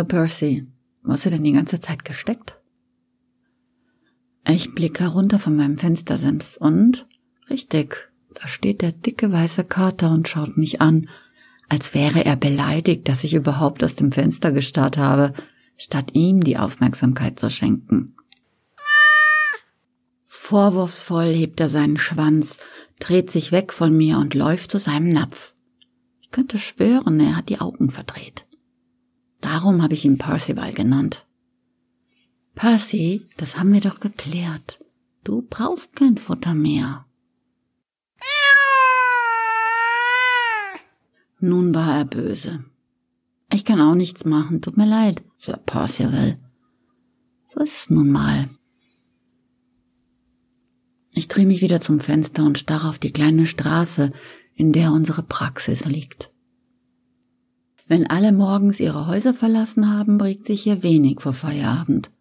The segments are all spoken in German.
Hallo Percy. Wo hast du denn die ganze Zeit gesteckt? Ich blicke herunter von meinem Fenstersims und, richtig, da steht der dicke weiße Kater und schaut mich an, als wäre er beleidigt, dass ich überhaupt aus dem Fenster gestarrt habe, statt ihm die Aufmerksamkeit zu schenken. Vorwurfsvoll hebt er seinen Schwanz, dreht sich weg von mir und läuft zu seinem Napf. Ich könnte schwören, er hat die Augen verdreht. Darum habe ich ihn Percival genannt. Percy, das haben wir doch geklärt. Du brauchst kein Futter mehr. Nun war er böse. Ich kann auch nichts machen, tut mir leid, Sir Percival. So ist es nun mal. Ich drehe mich wieder zum Fenster und starre auf die kleine Straße, in der unsere Praxis liegt. Wenn alle morgens ihre Häuser verlassen haben, bringt sich hier wenig vor Feierabend.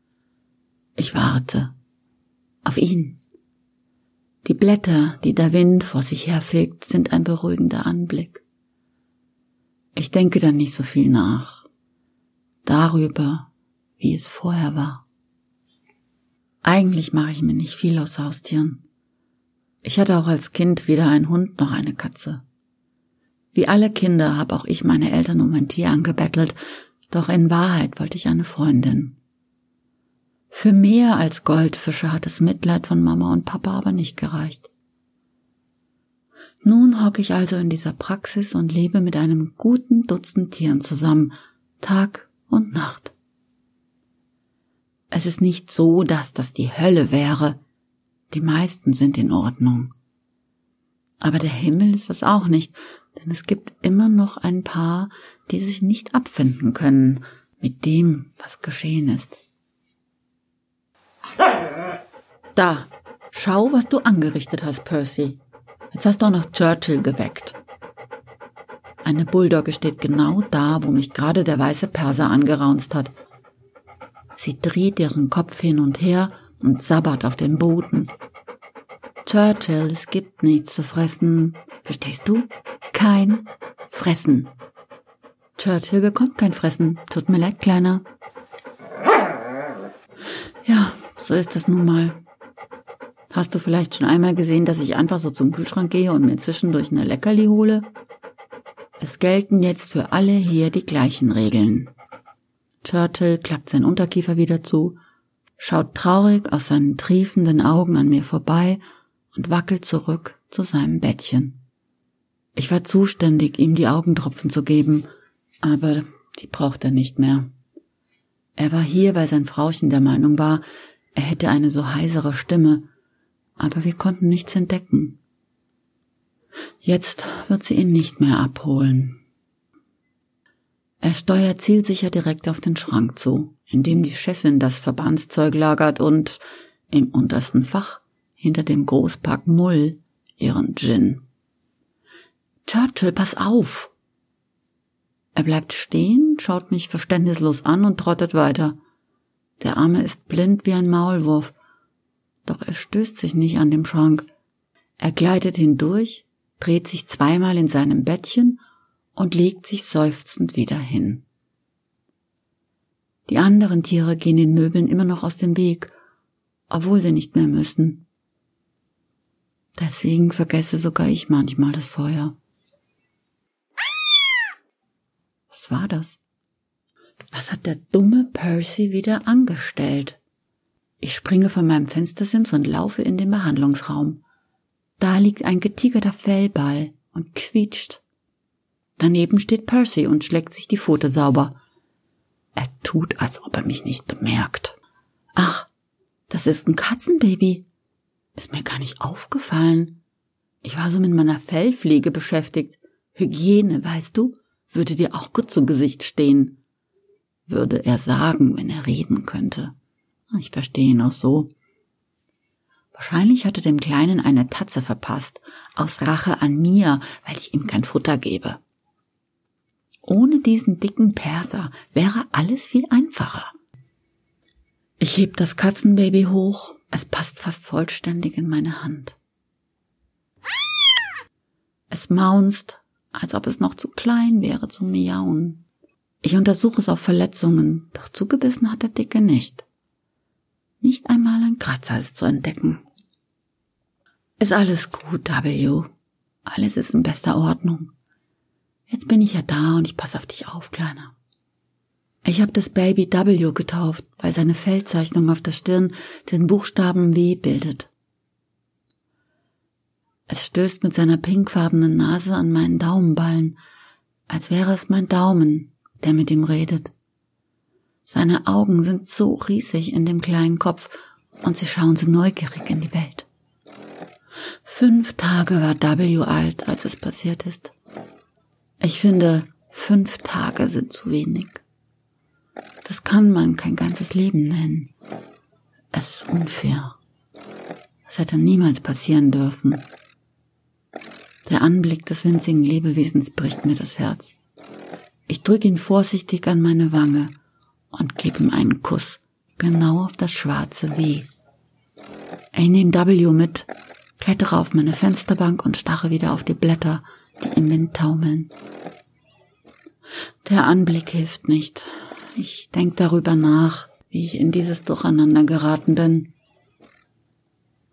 Ich warte. Auf ihn. Die Blätter, die der Wind vor sich herfegt, sind ein beruhigender Anblick. Ich denke dann nicht so viel nach. Darüber, wie es vorher war. Eigentlich mache ich mir nicht viel aus Haustieren. Ich hatte auch als Kind weder einen Hund noch eine Katze. Wie alle Kinder habe auch ich meine Eltern um ein Tier angebettelt, doch in Wahrheit wollte ich eine Freundin. Für mehr als Goldfische hat das Mitleid von Mama und Papa aber nicht gereicht. Nun hocke ich also in dieser Praxis und lebe mit einem guten Dutzend Tieren zusammen, Tag und Nacht. Es ist nicht so, dass das die Hölle wäre. Die meisten sind in Ordnung. Aber der Himmel ist es auch nicht, denn es gibt immer noch ein paar, die sich nicht abfinden können mit dem, was geschehen ist. Da, schau, was du angerichtet hast, Percy. Jetzt hast du auch noch Churchill geweckt. Eine Bulldogge steht genau da, wo mich gerade der weiße Perser angeraunzt hat. Sie dreht ihren Kopf hin und her und sabbert auf dem Boden. Churchill, es gibt nichts zu fressen. Verstehst du? Kein Fressen. Churchill bekommt kein Fressen. Tut mir leid, Kleiner. Ja, so ist es nun mal. Hast du vielleicht schon einmal gesehen, dass ich einfach so zum Kühlschrank gehe und mir zwischendurch eine Leckerli hole? Es gelten jetzt für alle hier die gleichen Regeln. Turtle klappt sein Unterkiefer wieder zu, schaut traurig aus seinen triefenden Augen an mir vorbei und wackelt zurück zu seinem Bettchen. Ich war zuständig, ihm die Augentropfen zu geben, aber die braucht er nicht mehr. Er war hier, weil sein Frauchen der Meinung war, er hätte eine so heisere Stimme, aber wir konnten nichts entdecken. Jetzt wird sie ihn nicht mehr abholen. Er steuert zielsicher direkt auf den Schrank zu, in dem die Chefin das Verbandszeug lagert und im untersten Fach hinter dem Großpack Mull ihren Gin. Churchill, pass auf! Er bleibt stehen, schaut mich verständnislos an und trottet weiter. Der Arme ist blind wie ein Maulwurf doch er stößt sich nicht an dem Schrank. Er gleitet hindurch, dreht sich zweimal in seinem Bettchen und legt sich seufzend wieder hin. Die anderen Tiere gehen den Möbeln immer noch aus dem Weg, obwohl sie nicht mehr müssen. Deswegen vergesse sogar ich manchmal das Feuer. Was war das? Was hat der dumme Percy wieder angestellt? Ich springe von meinem Fenstersims und laufe in den Behandlungsraum. Da liegt ein getigerter Fellball und quietscht. Daneben steht Percy und schlägt sich die Pfote sauber. Er tut, als ob er mich nicht bemerkt. Ach, das ist ein Katzenbaby. Ist mir gar nicht aufgefallen. Ich war so mit meiner Fellpflege beschäftigt. Hygiene, weißt du, würde dir auch gut zu Gesicht stehen. Würde er sagen, wenn er reden könnte. Ich verstehe ihn auch so. Wahrscheinlich hatte dem Kleinen eine Tatze verpasst, aus Rache an mir, weil ich ihm kein Futter gebe. Ohne diesen dicken Perser wäre alles viel einfacher. Ich heb das Katzenbaby hoch, es passt fast vollständig in meine Hand. Es maunzt, als ob es noch zu klein wäre zum Miauen. Ich untersuche es auf Verletzungen, doch zugebissen hat der Dicke nicht. Nicht einmal ein Kratzer ist zu entdecken. Ist alles gut, W. Alles ist in bester Ordnung. Jetzt bin ich ja da und ich passe auf dich auf, Kleiner. Ich habe das Baby W getauft, weil seine Feldzeichnung auf der Stirn den Buchstaben W bildet. Es stößt mit seiner pinkfarbenen Nase an meinen Daumenballen, als wäre es mein Daumen, der mit ihm redet. Seine Augen sind so riesig in dem kleinen Kopf und sie schauen so neugierig in die Welt. Fünf Tage war W alt, als es passiert ist. Ich finde, fünf Tage sind zu wenig. Das kann man kein ganzes Leben nennen. Es ist unfair. Es hätte niemals passieren dürfen. Der Anblick des winzigen Lebewesens bricht mir das Herz. Ich drücke ihn vorsichtig an meine Wange und gebe ihm einen Kuss, genau auf das schwarze W. Ich nehme W mit, klettere auf meine Fensterbank und starre wieder auf die Blätter, die im Wind taumeln. Der Anblick hilft nicht. Ich denke darüber nach, wie ich in dieses Durcheinander geraten bin.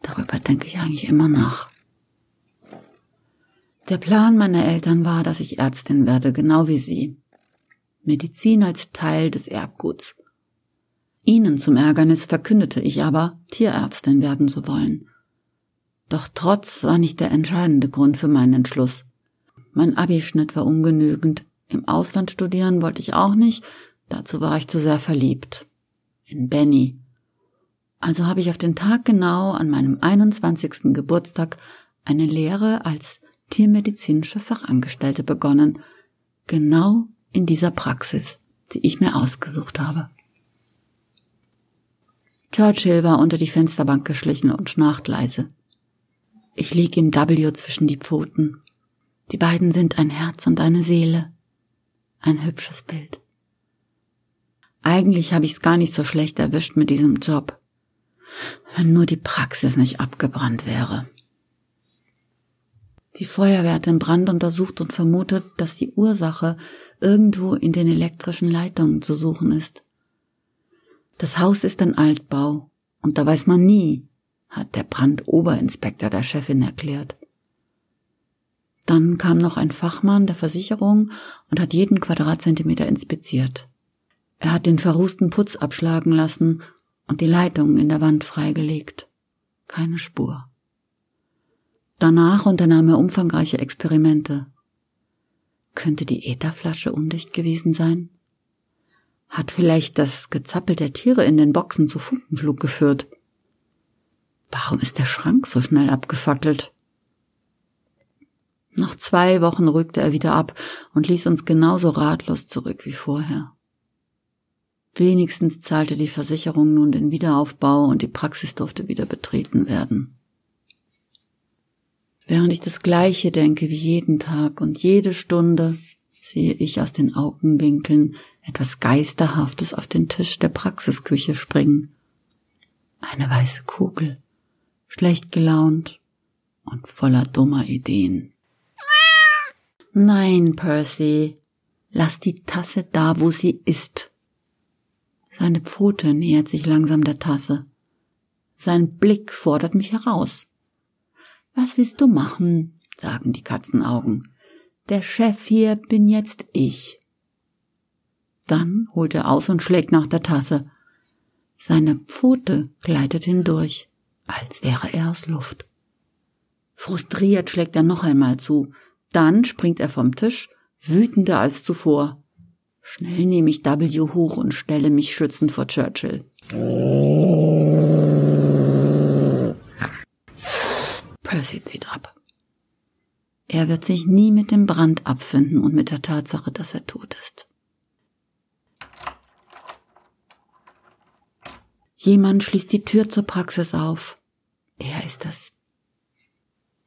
Darüber denke ich eigentlich immer nach. Der Plan meiner Eltern war, dass ich Ärztin werde, genau wie sie. Medizin als Teil des Erbguts. Ihnen zum Ärgernis verkündete ich aber, Tierärztin werden zu wollen. Doch Trotz war nicht der entscheidende Grund für meinen Entschluss. Mein Abischnitt war ungenügend, im Ausland studieren wollte ich auch nicht, dazu war ich zu sehr verliebt. In Benny. Also habe ich auf den Tag genau an meinem 21. Geburtstag eine Lehre als tiermedizinische Fachangestellte begonnen, genau in dieser Praxis, die ich mir ausgesucht habe. Churchill war unter die Fensterbank geschlichen und schnarcht leise. Ich lieg ihm W zwischen die Pfoten. Die beiden sind ein Herz und eine Seele. Ein hübsches Bild. Eigentlich habe ich's gar nicht so schlecht erwischt mit diesem Job. Wenn nur die Praxis nicht abgebrannt wäre. Die Feuerwehr hat den Brand untersucht und vermutet, dass die Ursache irgendwo in den elektrischen Leitungen zu suchen ist. Das Haus ist ein Altbau und da weiß man nie, hat der Brandoberinspektor der Chefin erklärt. Dann kam noch ein Fachmann der Versicherung und hat jeden Quadratzentimeter inspiziert. Er hat den verrußten Putz abschlagen lassen und die Leitungen in der Wand freigelegt. Keine Spur. Danach unternahm er umfangreiche Experimente. Könnte die Ätherflasche undicht gewesen sein? Hat vielleicht das Gezappel der Tiere in den Boxen zu Funkenflug geführt? Warum ist der Schrank so schnell abgefackelt? Nach zwei Wochen rückte er wieder ab und ließ uns genauso ratlos zurück wie vorher. Wenigstens zahlte die Versicherung nun den Wiederaufbau und die Praxis durfte wieder betreten werden. Während ich das Gleiche denke wie jeden Tag und jede Stunde, sehe ich aus den Augenwinkeln etwas Geisterhaftes auf den Tisch der Praxisküche springen. Eine weiße Kugel, schlecht gelaunt und voller dummer Ideen. Nein, Percy, lass die Tasse da, wo sie ist. Seine Pfote nähert sich langsam der Tasse. Sein Blick fordert mich heraus. Was willst du machen? sagen die Katzenaugen. Der Chef hier bin jetzt ich. Dann holt er aus und schlägt nach der Tasse. Seine Pfote gleitet hindurch, als wäre er aus Luft. Frustriert schlägt er noch einmal zu. Dann springt er vom Tisch, wütender als zuvor. Schnell nehme ich W hoch und stelle mich schützend vor Churchill. Percy zieht ab. Er wird sich nie mit dem Brand abfinden und mit der Tatsache, dass er tot ist. Jemand schließt die Tür zur Praxis auf. Er ist es.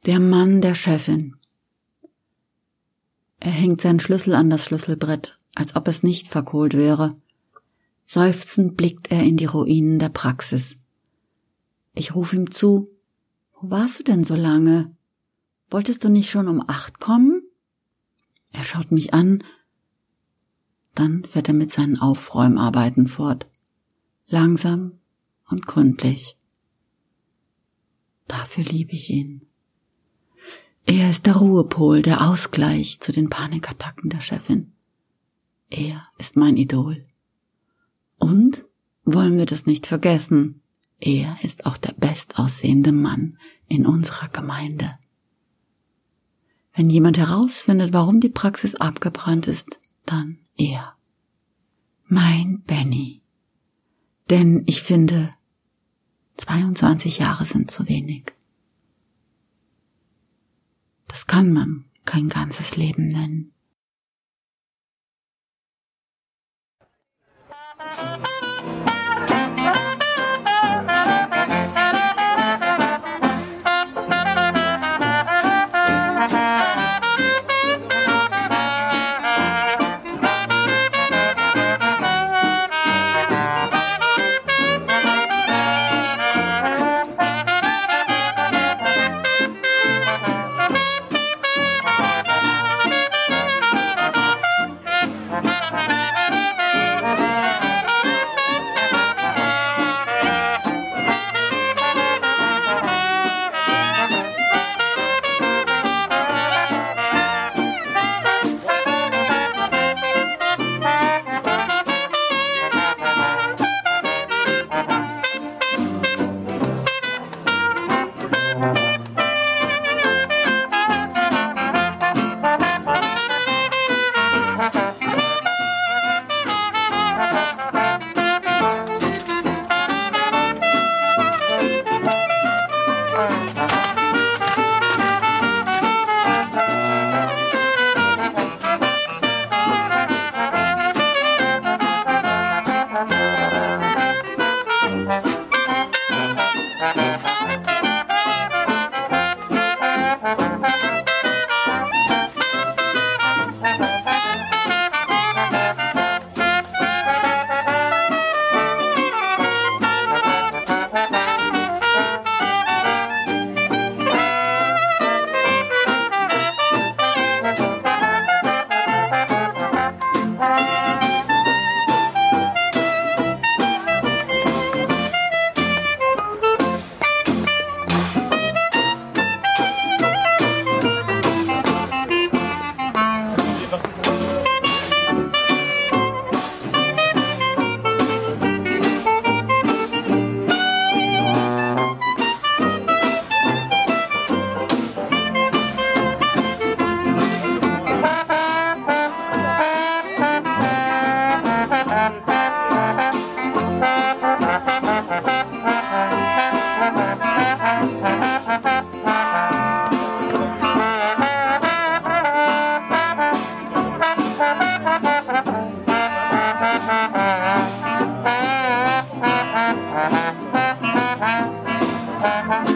Der Mann der Chefin. Er hängt seinen Schlüssel an das Schlüsselbrett, als ob es nicht verkohlt wäre. Seufzend blickt er in die Ruinen der Praxis. Ich rufe ihm zu, wo warst du denn so lange? Wolltest du nicht schon um acht kommen? Er schaut mich an, Dann fährt er mit seinen Aufräumarbeiten fort. Langsam und gründlich. Dafür liebe ich ihn. Er ist der Ruhepol, der Ausgleich zu den Panikattacken der Chefin. Er ist mein Idol. Und wollen wir das nicht vergessen, er ist auch der bestaussehende Mann in unserer Gemeinde. Wenn jemand herausfindet, warum die Praxis abgebrannt ist, dann er. Mein Benny. Denn ich finde, 22 Jahre sind zu wenig. Das kann man kein ganzes Leben nennen. Thank you. Ha ha ha.